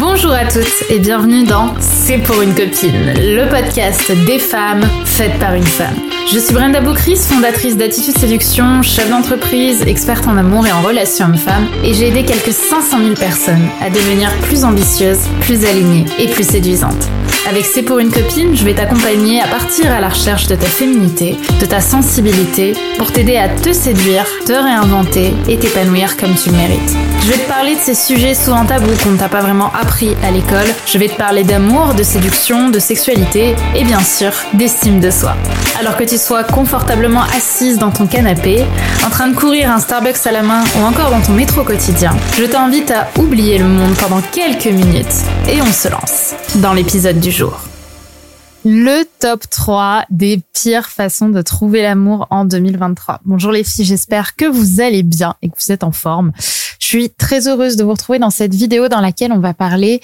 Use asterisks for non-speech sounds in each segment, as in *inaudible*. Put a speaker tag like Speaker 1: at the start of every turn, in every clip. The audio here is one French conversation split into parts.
Speaker 1: Bonjour à toutes et bienvenue dans C'est pour une copine, le podcast des femmes faites par une femme. Je suis Brenda Boucris, fondatrice d'Attitude Séduction, chef d'entreprise, experte en amour et en relations hommes-femmes, et j'ai aidé quelques 500 000 personnes à devenir plus ambitieuses, plus alignées et plus séduisantes. Avec C'est pour une copine, je vais t'accompagner à partir à la recherche de ta féminité, de ta sensibilité, pour t'aider à te séduire, te réinventer et t'épanouir comme tu le mérites. Je vais te parler de ces sujets souvent tabous qu'on ne t'a pas vraiment appris à l'école. Je vais te parler d'amour, de séduction, de sexualité et bien sûr d'estime de soi. Alors que tu sois confortablement assise dans ton canapé, en train de courir un Starbucks à la main ou encore dans ton métro quotidien, je t'invite à oublier le monde pendant quelques minutes et on se lance dans l'épisode du Le top 3 des pires façons de trouver l'amour en 2023. Bonjour les filles, j'espère que vous allez bien et que vous êtes en forme. Je suis très heureuse de vous retrouver dans cette vidéo dans laquelle on va parler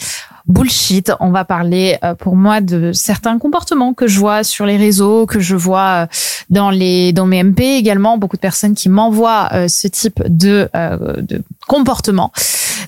Speaker 1: bullshit. On va parler euh, pour moi de certains comportements que je vois sur les réseaux, que je vois euh, dans les dans mes MP également. Beaucoup de personnes qui m'envoient euh, ce type de, de comportement.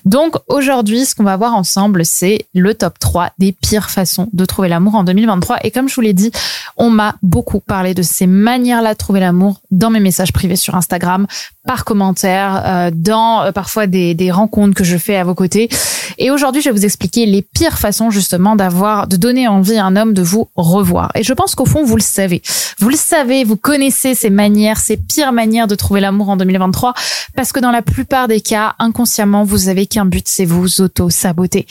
Speaker 1: Donc aujourd'hui, ce qu'on va voir ensemble, c'est le top 3 des pires façons de trouver l'amour en 2023. Et comme je vous l'ai dit, on m'a beaucoup parlé de ces manières-là de trouver l'amour dans mes messages privés sur Instagram, par commentaire, dans parfois des, des rencontres que je fais à vos côtés. Et aujourd'hui, je vais vous expliquer les pires façons justement d'avoir, de donner envie à un homme de vous revoir. Et je pense qu'au fond, vous le savez. Vous le savez, vous connaissez ces manières, ces pires manières de trouver l'amour en 2023, parce que dans la plupart des cas, inconsciemment, vous avez qu'un but, c'est vous auto-saboter.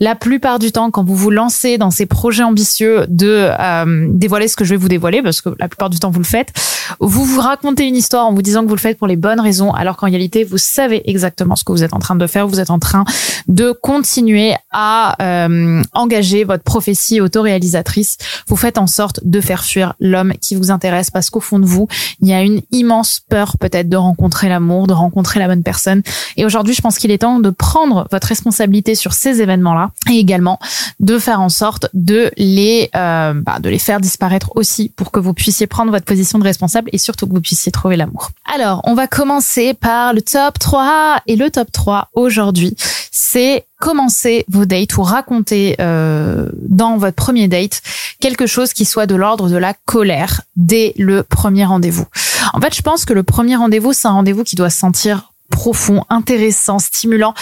Speaker 1: La plupart du temps, quand vous vous lancez dans ces projets ambitieux de euh, dévoiler ce que je vais vous dévoiler, parce que la plupart du temps, vous le faites, vous vous racontez une histoire en vous disant que vous le faites pour les bonnes raisons, alors qu'en réalité, vous savez exactement ce que vous êtes en train de faire. Vous êtes en train de continuer à euh, engager votre prophétie autoréalisatrice. Vous faites en sorte de faire fuir l'homme qui vous intéresse parce qu'au fond de vous, il y a une immense peur peut-être de rencontrer l'amour, de rencontrer la bonne personne. Et aujourd'hui, je pense qu'il est temps de prendre votre responsabilité sur ces événements-là et également de faire en sorte de les euh, bah, de les faire disparaître aussi pour que vous puissiez prendre votre position de responsable et surtout que vous puissiez trouver l'amour. Alors, on va commencer par le top 3 et le top 3 aujourd'hui, c'est commencer vos dates ou raconter euh, dans votre premier date quelque chose qui soit de l'ordre de la colère dès le premier rendez-vous. En fait, je pense que le premier rendez-vous, c'est un rendez-vous qui doit se sentir profond, intéressant, stimulant,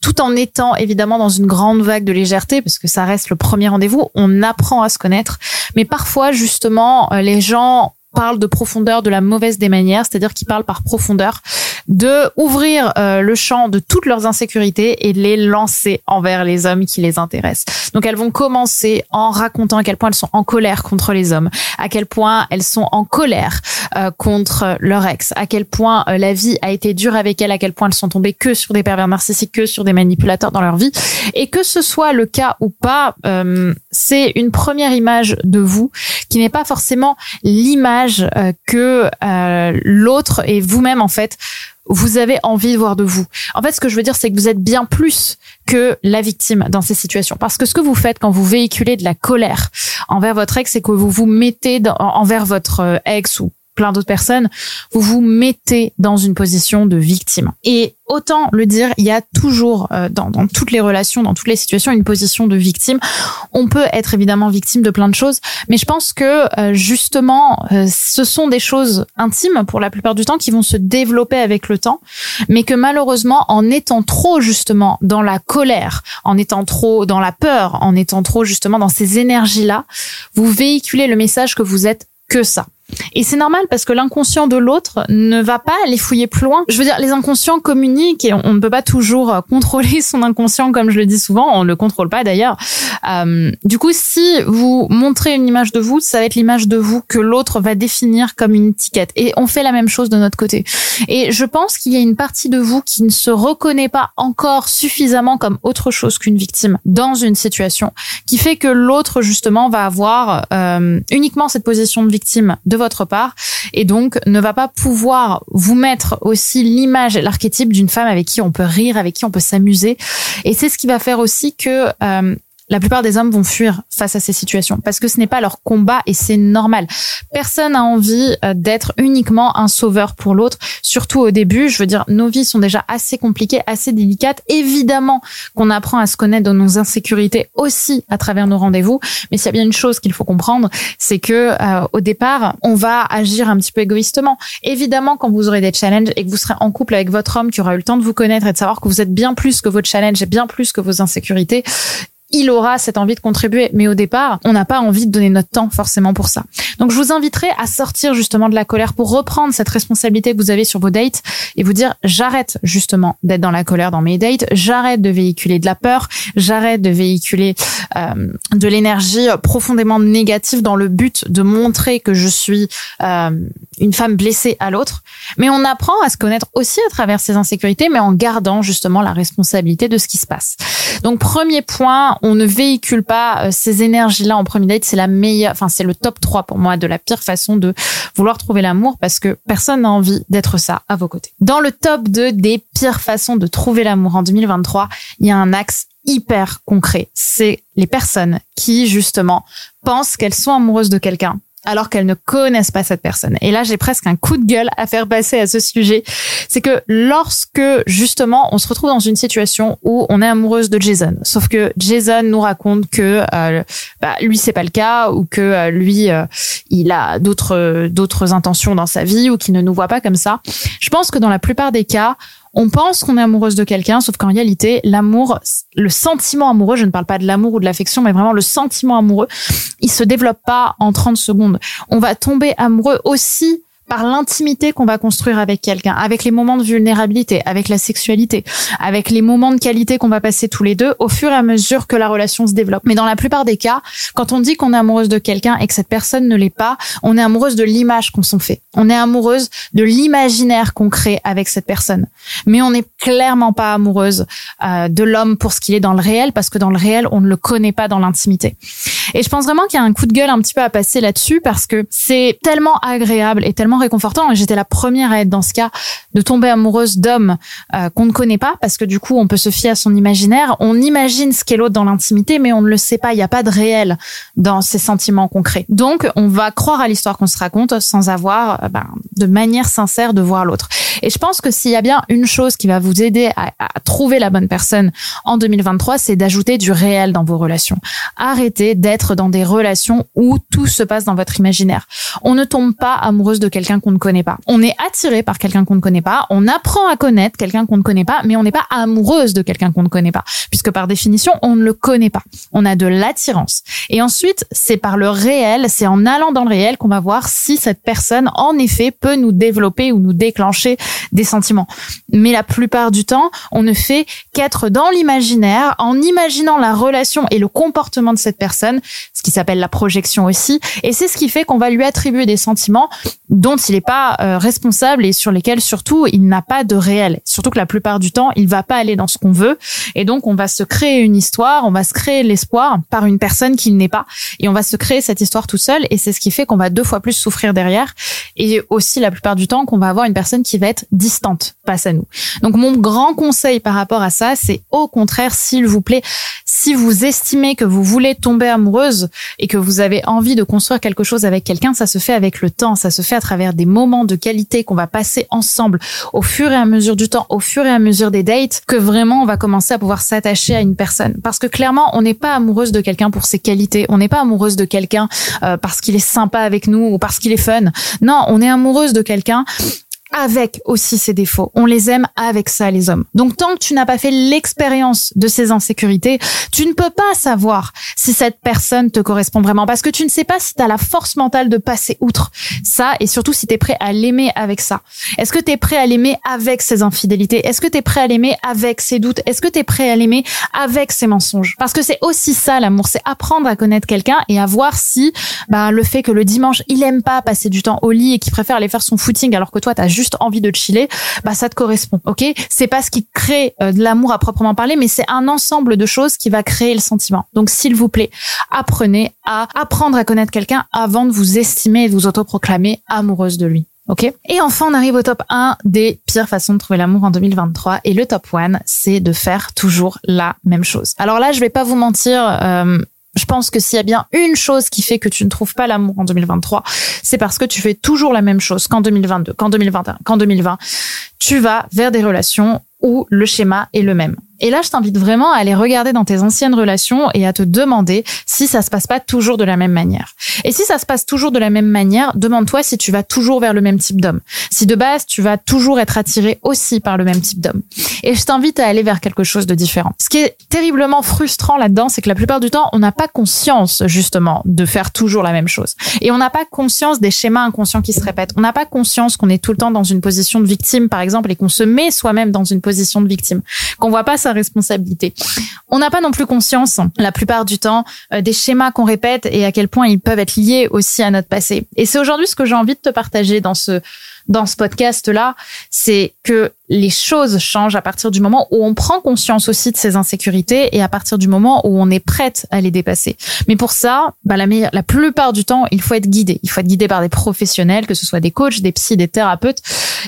Speaker 1: tout en étant évidemment dans une grande vague de légèreté, parce que ça reste le premier rendez-vous, on apprend à se connaître. Mais parfois, justement, euh, les gens parlent de profondeur de la mauvaise des manières, c'est-à-dire qu'ils parlent par profondeur de ouvrir euh, le champ de toutes leurs insécurités et de les lancer envers les hommes qui les intéressent. Donc elles vont commencer en racontant à quel point elles sont en colère contre les hommes, à quel point elles sont en colère euh, contre leur ex, à quel point euh, la vie a été dure avec elles, à quel point elles sont tombées que sur des pervers narcissiques, que sur des manipulateurs dans leur vie. Et que ce soit le cas ou pas, c'est une première image de vous qui n'est pas forcément l'image que l'autre et vous-même en fait vous avez envie de voir de vous. En fait, ce que je veux dire, c'est que vous êtes bien plus que la victime dans ces situations. Parce que ce que vous faites quand vous véhiculez de la colère envers votre ex, c'est que vous vous mettez envers votre euh, ex ou plein d'autres personnes, vous vous mettez dans une position de victime. Et autant le dire, il y a toujours euh, dans, dans, toutes les relations, dans toutes les situations, une position de victime. On peut être évidemment victime de plein de choses, mais je pense que euh, justement, euh, ce sont des choses intimes pour la plupart du temps qui vont se développer avec le temps, mais que malheureusement, en étant trop justement dans la colère, en étant trop dans la peur, en étant trop justement dans ces énergies-là, vous véhiculez le message que vous êtes que ça. Et c'est normal parce que l'inconscient de l'autre ne va pas aller fouiller plus loin. Je veux dire, les inconscients communiquent et on ne peut pas toujours euh, contrôler *laughs* son inconscient comme je le dis souvent. On ne le contrôle pas d'ailleurs. Euh, du coup, si vous montrez une image de vous, ça va être l'image de vous que l'autre va définir comme une étiquette. Et on fait la même chose de notre côté. Et je pense qu'il y a une partie de vous qui ne se reconnaît pas encore suffisamment comme autre chose qu'une victime dans une situation, qui fait que l'autre justement va avoir euh, uniquement cette position de victime de votre part et donc ne va pas pouvoir vous mettre aussi l'image, l'archétype d'une femme avec qui on peut rire, avec qui on peut s'amuser. Et c'est ce qui va faire aussi que euh, la plupart des hommes vont fuir face à ces situations parce que ce n'est pas leur combat et c'est normal. Personne n'a envie euh, d'être uniquement un sauveur pour l'autre, surtout au début. Je veux dire, nos vies sont déjà assez compliquées, assez délicates. Évidemment qu'on apprend à se connaître dans nos insécurités aussi à travers nos rendez-vous, mais s'il y a bien une chose qu'il faut comprendre, c'est que euh, au départ, on va agir un petit peu égoïstement. Évidemment, quand vous aurez des challenges et que vous serez en couple avec votre homme qui aura eu le temps de vous connaître et de savoir que vous êtes bien plus que votre challenge et bien plus que vos insécurités, il aura cette envie de contribuer. Mais au départ, on n'a pas envie de donner notre temps forcément pour ça. Donc je vous inviterai à sortir justement de la colère pour reprendre cette responsabilité que vous avez sur vos dates et vous dire j'arrête justement d'être dans la colère dans mes dates, j'arrête de véhiculer de la peur, j'arrête de véhiculer euh, de l'énergie profondément négative dans le but de montrer que je suis euh, une femme blessée à l'autre. Mais on apprend à se connaître aussi à travers ces insécurités, mais en gardant justement la responsabilité de ce qui se passe. Donc premier point, on ne véhicule pas euh, ces énergies-là en premier date. C'est la meilleure, enfin c'est le top 3 pour moi de la pire façon de vouloir trouver l'amour parce que personne n'a envie d'être ça à vos côtés. Dans le top 2 des pires façons de trouver l'amour en 2023, il y a un axe hyper concret. C'est les personnes qui justement pensent qu'elles sont amoureuses de quelqu'un alors qu'elles ne connaissent pas cette personne. Et là, j'ai presque un coup de gueule à faire passer à ce sujet. C'est que lorsque, justement, on se retrouve dans une situation où on est amoureuse de Jason, sauf que Jason nous raconte que euh, bah, lui, c'est pas le cas, ou que euh, lui, euh, il a d'autres d'autres intentions dans sa vie, ou qu'il ne nous voit pas comme ça. Je pense que dans la plupart des cas, on pense qu'on est amoureuse de quelqu'un, sauf qu'en réalité, l'amour, le sentiment amoureux, je ne parle pas de l'amour ou de l'affection, mais vraiment le sentiment amoureux, il se développe pas en 30 secondes. On va tomber amoureux aussi par l'intimité qu'on va construire avec quelqu'un, avec les moments de vulnérabilité, avec la sexualité, avec les moments de qualité qu'on va passer tous les deux au fur et à mesure que la relation se développe. Mais dans la plupart des cas, quand on dit qu'on est amoureuse de quelqu'un et que cette personne ne l'est pas, on est amoureuse de l'image qu'on s'en fait. On est amoureuse de l'imaginaire qu'on crée avec cette personne. Mais on n'est clairement pas amoureuse euh, de l'homme pour ce qu'il est dans le réel parce que dans le réel, on ne le connaît pas dans l'intimité. Et je pense vraiment qu'il y a un coup de gueule un petit peu à passer là-dessus parce que c'est tellement agréable et tellement réconfortant. J'étais la première à être dans ce cas de tomber amoureuse d'hommes euh, qu'on ne connaît pas parce que du coup, on peut se fier à son imaginaire. On imagine ce qu'est l'autre dans l'intimité, mais on ne le sait pas. Il n'y a pas de réel dans ces sentiments concrets. Donc, on va croire à l'histoire qu'on se raconte sans avoir euh, ben, de manière sincère de voir l'autre. Et je pense que s'il y a bien une chose qui va vous aider à, trouver la bonne personne en 2023, c'est d'ajouter du réel dans vos relations. Arrêtez d'être dans des relations où tout se passe dans votre imaginaire. On ne tombe pas amoureuse de quelqu'un qu'on ne connaît pas. On est attiré par quelqu'un qu'on ne connaît pas. On apprend à connaître quelqu'un qu'on ne connaît pas, mais on n'est pas amoureuse de quelqu'un qu'on ne connaît pas, puisque par définition, on ne le connaît pas. On a de l'attirance. Et ensuite, c'est par le réel, c'est en allant dans le réel qu'on va voir si cette personne, en effet, peut nous développer ou nous déclencher des sentiments. Mais la plupart du temps, on ne fait qu'être dans l'imaginaire, en imaginant la relation et le comportement de cette personne, ce qui s'appelle la projection aussi. Et c'est ce qui fait qu'on va lui attribuer des sentiments dont il n'est pas euh, responsable et sur lesquels surtout il n'a pas de réel. Surtout que la plupart du temps, il va pas aller dans ce qu'on veut. Et donc, on va se créer une histoire, on va se créer l'espoir par une personne qu'il n'est pas. Et on va se créer cette histoire tout seul. Et c'est ce qui fait qu'on va deux fois plus souffrir derrière. Et aussi, la plupart du temps, qu'on va avoir une personne qui va être distante face à nous. Donc, mon grand conseil par rapport à ça, c'est au contraire, s'il vous plaît, si vous estimez que vous voulez tomber amoureuse et que vous avez envie de construire quelque chose avec quelqu'un, ça se fait avec le temps, ça se fait à travers des moments de qualité qu'on va passer ensemble au fur et à mesure du temps, au fur et à mesure des dates, que vraiment on va commencer à pouvoir s'attacher à une personne. Parce que clairement, on n'est pas amoureuse de quelqu'un pour ses qualités, on n'est pas amoureuse de quelqu'un euh, parce qu'il est sympa avec nous ou parce qu'il est fun. Non, on est amoureuse de quelqu'un avec aussi ses défauts. On les aime avec ça, les hommes. Donc, tant que tu n'as pas fait l'expérience de ces insécurités, tu ne peux pas savoir si cette personne te correspond vraiment parce que tu ne sais pas si tu as la force mentale de passer outre ça et surtout si tu es prêt à l'aimer avec ça. Est-ce que tu es prêt à l'aimer avec ses infidélités? Est-ce que tu es prêt à l'aimer avec ses doutes? Est-ce que tu es prêt à l'aimer avec ses mensonges? Parce que c'est aussi ça l'amour, c'est apprendre à connaître quelqu'un et à voir si bah, le fait que le dimanche, il aime pas passer du temps au lit et qu'il préfère aller faire son footing alors que toi, tu juste envie de chiller, bah ça te correspond, ok? C'est pas ce qui crée euh, de l'amour à proprement parler, mais c'est un ensemble de choses qui va créer le sentiment. Donc s'il vous plaît, apprenez à apprendre à connaître quelqu'un avant de vous estimer et de vous autoproclamer amoureuse de lui. Ok? Et enfin, on arrive au top 1 des pires façons de trouver l'amour en 2023. Et le top 1, c'est de faire toujours la même chose. Alors là, je vais pas vous mentir, euh, je pense que s'il y a bien une chose qui fait que tu ne trouves pas l'amour en 2023, c'est parce que tu fais toujours la même chose qu'en 2022, qu'en 2021, qu'en 2020. Tu vas vers des relations où le schéma est le même. Et là, je t'invite vraiment à aller regarder dans tes anciennes relations et à te demander si ça se passe pas toujours de la même manière. Et si ça se passe toujours de la même manière, demande-toi si tu vas toujours vers le même type d'homme. Si de base, tu vas toujours être attiré aussi par le même type d'homme. Et je t'invite à aller vers quelque chose de différent. Ce qui est terriblement frustrant là-dedans, c'est que la plupart du temps, on n'a pas conscience, justement, de faire toujours la même chose. Et on n'a pas conscience des schémas inconscients qui se répètent. On n'a pas conscience qu'on est tout le temps dans une position de victime, par exemple, et qu'on se met soi-même dans une position de victime. Qu'on voit pas ça responsabilité. On n'a pas non plus conscience, la plupart du temps, euh, des schémas qu'on répète et à quel point ils peuvent être liés aussi à notre passé. Et c'est aujourd'hui ce que j'ai envie de te partager dans ce dans ce podcast-là, c'est que les choses changent à partir du moment où on prend conscience aussi de ces insécurités et à partir du moment où on est prête à les dépasser. Mais pour ça, bah la, meilleure, la plupart du temps, il faut être guidé. Il faut être guidé par des professionnels, que ce soit des coachs, des psys, des thérapeutes.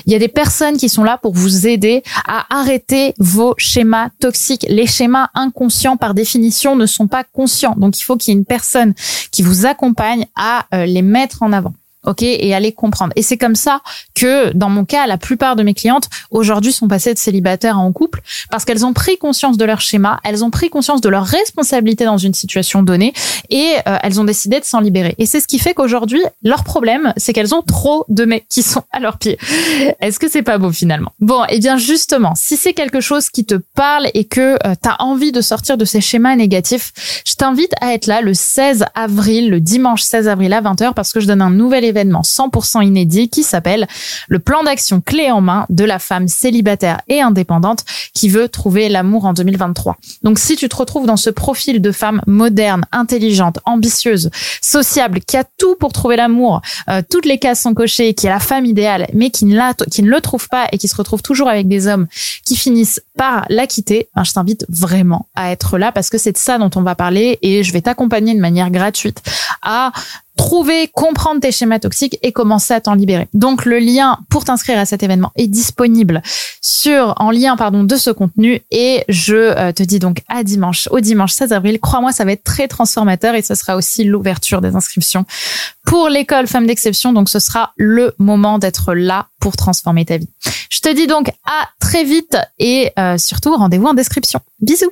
Speaker 1: Il y a des personnes qui sont là pour vous aider à arrêter vos schémas toxiques. Les schémas inconscients, par définition, ne sont pas conscients. Donc, il faut qu'il y ait une personne qui vous accompagne à euh, les mettre en avant ok, et aller comprendre. Et c'est comme ça que, dans mon cas, la plupart de mes clientes aujourd'hui sont passées de célibataires en couple parce qu'elles ont pris conscience de leur schéma, elles ont pris conscience de leur responsabilité dans une situation donnée et euh, elles ont décidé de s'en libérer. Et c'est ce qui fait qu'aujourd'hui, leur problème, c'est qu'elles ont trop de mecs qui sont à leurs pieds. Est-ce que c'est pas beau finalement? Bon, et eh bien justement, si c'est quelque chose qui te parle et que euh, tu as envie de sortir de ces schémas négatifs, je t'invite à être là le 16 avril, le dimanche 16 avril à 20h parce que je donne un nouvel événement événement 100% inédit qui s'appelle le plan d'action clé en main de la femme célibataire et indépendante qui veut trouver l'amour en 2023. Donc si tu te retrouves dans ce profil de femme moderne, intelligente, ambitieuse, sociable, qui a tout pour trouver l'amour, euh, toutes les cases sont cochées, qui a la femme idéale, mais qui ne, la, qui ne le trouve pas et qui se retrouve toujours avec des hommes qui finissent par la quitter, ben, je t'invite vraiment à être là parce que c'est de ça dont on va parler et je vais t'accompagner de manière gratuite à trouver, comprendre tes schémas toxiques et commencer à t'en libérer. Donc le lien pour t'inscrire à cet événement est disponible sur en lien pardon de ce contenu et je euh, te dis donc à dimanche au dimanche 16 avril. Crois-moi, ça va être très transformateur et ce sera aussi l'ouverture des inscriptions pour l'école Femmes d'exception. Donc ce sera le moment d'être là pour transformer ta vie. Je te dis donc à très vite et euh, surtout rendez-vous en description. Bisous.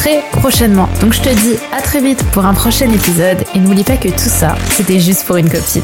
Speaker 1: très prochainement. Donc je te dis à très vite pour un prochain épisode et n'oublie pas que tout ça, c'était juste pour une copine.